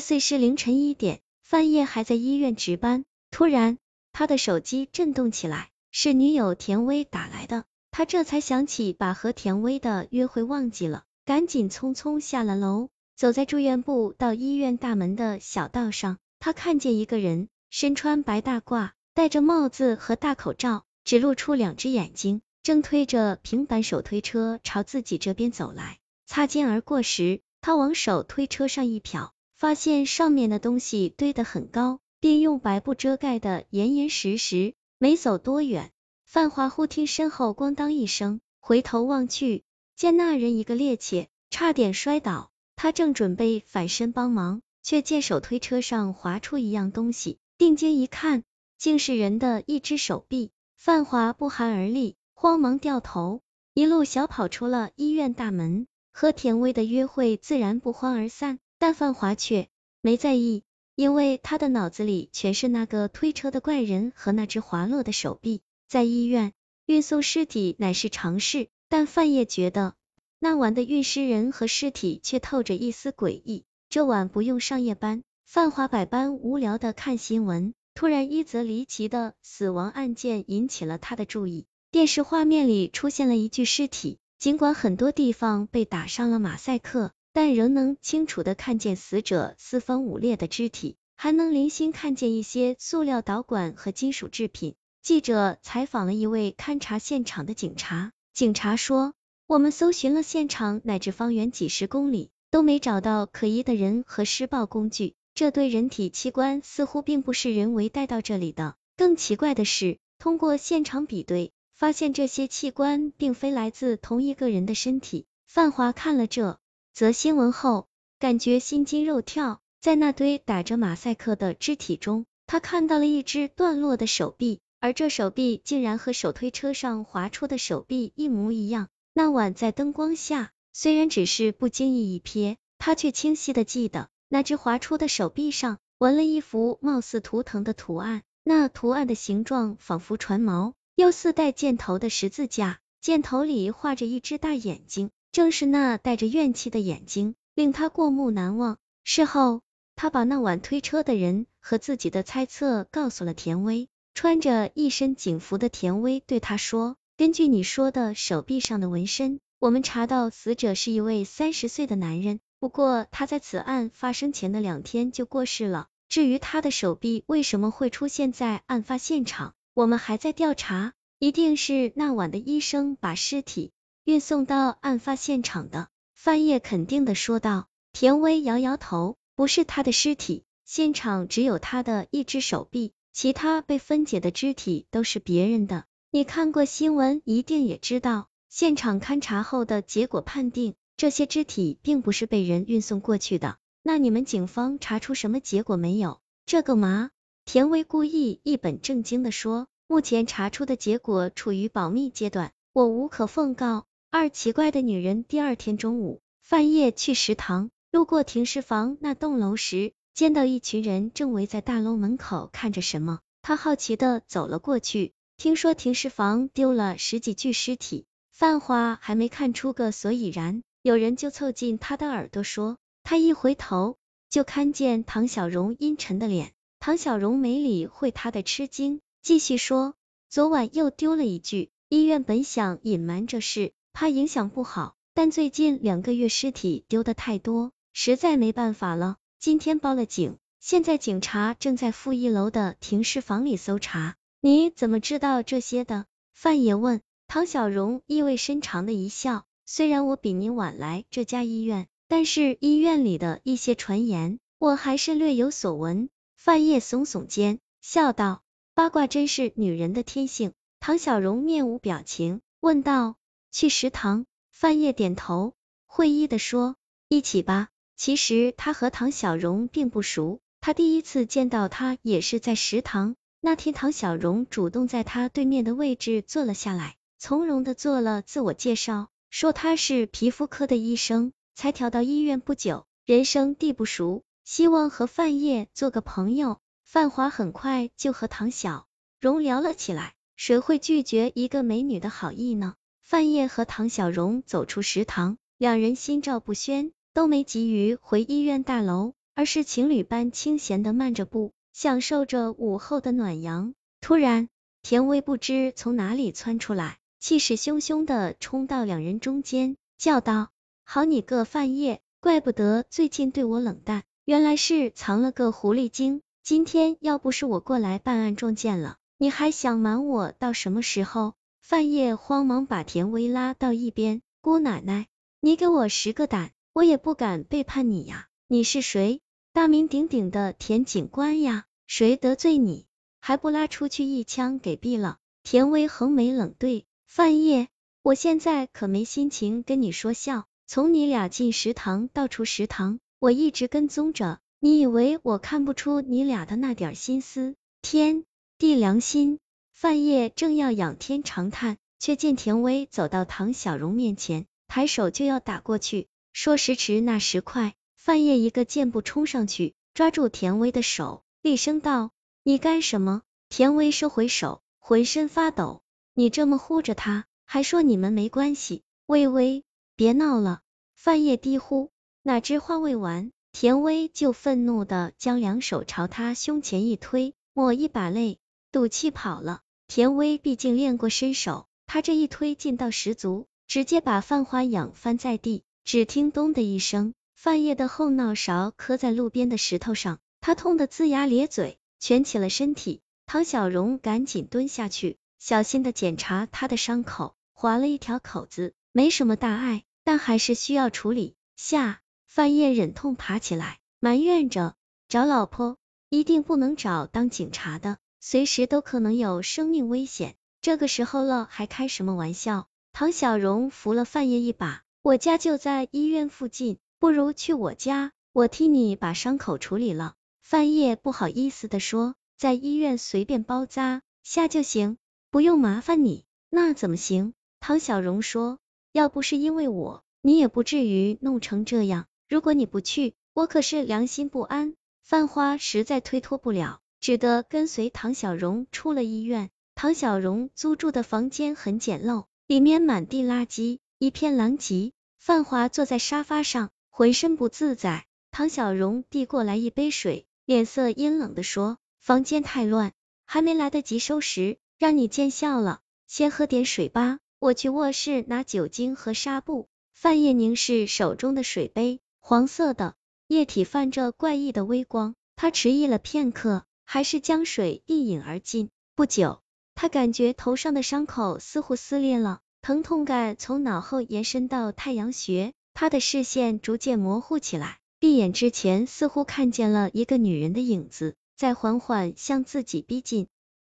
岁是凌晨一点，范叶还在医院值班，突然他的手机震动起来，是女友田薇打来的，他这才想起把和田薇的约会忘记了，赶紧匆匆下了楼，走在住院部到医院大门的小道上，他看见一个人，身穿白大褂，戴着帽子和大口罩，只露出两只眼睛，正推着平板手推车朝自己这边走来。擦肩而过时，他往手推车上一瞟，发现上面的东西堆得很高，并用白布遮盖的严严实实。没走多远，范华忽听身后咣当一声，回头望去，见那人一个趔趄，差点摔倒。他正准备反身帮忙，却见手推车上滑出一样东西，定睛一看，竟是人的一只手臂。范华不寒而栗，慌忙掉头，一路小跑出了医院大门。和田薇的约会自然不欢而散，但范华却没在意，因为他的脑子里全是那个推车的怪人和那只滑落的手臂。在医院运送尸体乃是常事，但范叶觉得那晚的运尸人和尸体却透着一丝诡异。这晚不用上夜班，范华百般无聊的看新闻，突然一则离奇的死亡案件引起了他的注意。电视画面里出现了一具尸体。尽管很多地方被打上了马赛克，但仍能清楚的看见死者四分五裂的肢体，还能零星看见一些塑料导管和金属制品。记者采访了一位勘察现场的警察，警察说：“我们搜寻了现场乃至方圆几十公里，都没找到可疑的人和施暴工具。这对人体器官似乎并不是人为带到这里的。更奇怪的是，通过现场比对。”发现这些器官并非来自同一个人的身体。范华看了这则新闻后，感觉心惊肉跳。在那堆打着马赛克的肢体中，他看到了一只断落的手臂，而这手臂竟然和手推车上划出的手臂一模一样。那晚在灯光下，虽然只是不经意一瞥，他却清晰的记得，那只划出的手臂上纹了一幅貌似图腾的图案，那图案的形状仿佛船锚。又似带箭头的十字架，箭头里画着一只大眼睛，正是那带着怨气的眼睛，令他过目难忘。事后，他把那晚推车的人和自己的猜测告诉了田薇。穿着一身警服的田薇对他说：“根据你说的手臂上的纹身，我们查到死者是一位三十岁的男人，不过他在此案发生前的两天就过世了。至于他的手臂为什么会出现在案发现场？”我们还在调查，一定是那晚的医生把尸体运送到案发现场的。范叶肯定的说道。田薇摇摇头，不是他的尸体，现场只有他的一只手臂，其他被分解的肢体都是别人的。你看过新闻，一定也知道，现场勘查后的结果判定，这些肢体并不是被人运送过去的。那你们警方查出什么结果没有？这个嘛。田薇故意一本正经的说：“目前查出的结果处于保密阶段，我无可奉告。”二奇怪的女人。第二天中午，范叶去食堂，路过停尸房那栋楼时，见到一群人正围在大楼门口看着什么，他好奇的走了过去。听说停尸房丢了十几具尸体，范华还没看出个所以然，有人就凑近他的耳朵说，他一回头就看见唐小荣阴沉的脸。唐小荣没理会他的吃惊，继续说：“昨晚又丢了一具，医院本想隐瞒这事，怕影响不好，但最近两个月尸体丢的太多，实在没办法了。今天报了警，现在警察正在负一楼的停尸房里搜查。你怎么知道这些的？”范爷问。唐小荣意味深长的一笑：“虽然我比您晚来这家医院，但是医院里的一些传言，我还是略有所闻。”范叶耸耸肩，笑道：“八卦真是女人的天性。”唐小荣面无表情，问道：“去食堂？”范叶点头，会意的说：“一起吧。”其实他和唐小荣并不熟，他第一次见到他也是在食堂。那天，唐小荣主动在他对面的位置坐了下来，从容的做了自我介绍，说他是皮肤科的医生，才调到医院不久，人生地不熟。希望和范叶做个朋友，范华很快就和唐小荣聊了起来。谁会拒绝一个美女的好意呢？范叶和唐小荣走出食堂，两人心照不宣，都没急于回医院大楼。而是情侣般清闲的慢着步，享受着午后的暖阳。突然，田薇不知从哪里窜出来，气势汹汹的冲到两人中间，叫道：“好你个范晔，怪不得最近对我冷淡，原来是藏了个狐狸精。今天要不是我过来办案撞见了，你还想瞒我到什么时候？”范晔慌忙把田薇拉到一边，姑奶奶，你给我十个胆，我也不敢背叛你呀！你是谁？大名鼎鼎的田警官呀，谁得罪你？还不拉出去一枪给毙了！田薇横眉冷对，范晔，我现在可没心情跟你说笑。从你俩进食堂到出食堂，我一直跟踪着，你以为我看不出你俩的那点心思？天地良心！范晔正要仰天长叹，却见田薇走到唐小荣面前，抬手就要打过去。说时迟，那时快，范晔一个箭步冲上去，抓住田薇的手，厉声道。你干什么？田薇收回手，浑身发抖。你这么护着他，还说你们没关系。微微，别闹了。范晔低呼。哪知话未完，田薇就愤怒的将两手朝他胸前一推，抹一把泪，赌气跑了。田薇毕竟练过身手，他这一推劲道十足，直接把范花仰翻在地。只听咚的一声，范叶的后脑勺磕在路边的石头上，他痛得龇牙咧嘴。蜷起了身体，唐小荣赶紧蹲下去，小心的检查他的伤口，划了一条口子，没什么大碍，但还是需要处理。下，范叶忍痛爬起来，埋怨着：找老婆一定不能找当警察的，随时都可能有生命危险。这个时候了，还开什么玩笑？唐小荣扶了范晔一把，我家就在医院附近，不如去我家，我替你把伤口处理了。范晔不好意思的说，在医院随便包扎下就行，不用麻烦你。那怎么行？唐小荣说，要不是因为我，你也不至于弄成这样。如果你不去，我可是良心不安。范花实在推脱不了，只得跟随唐小荣出了医院。唐小荣租住的房间很简陋，里面满地垃圾，一片狼藉。范华坐在沙发上，浑身不自在。唐小荣递过来一杯水。脸色阴冷的说：“房间太乱，还没来得及收拾，让你见笑了。先喝点水吧，我去卧室拿酒精和纱布。”范叶凝视手中的水杯，黄色的液体泛着怪异的微光，他迟疑了片刻，还是将水一饮而尽。不久，他感觉头上的伤口似乎撕裂了，疼痛感从脑后延伸到太阳穴，他的视线逐渐模糊起来。闭眼之前，似乎看见了一个女人的影子，在缓缓向自己逼近。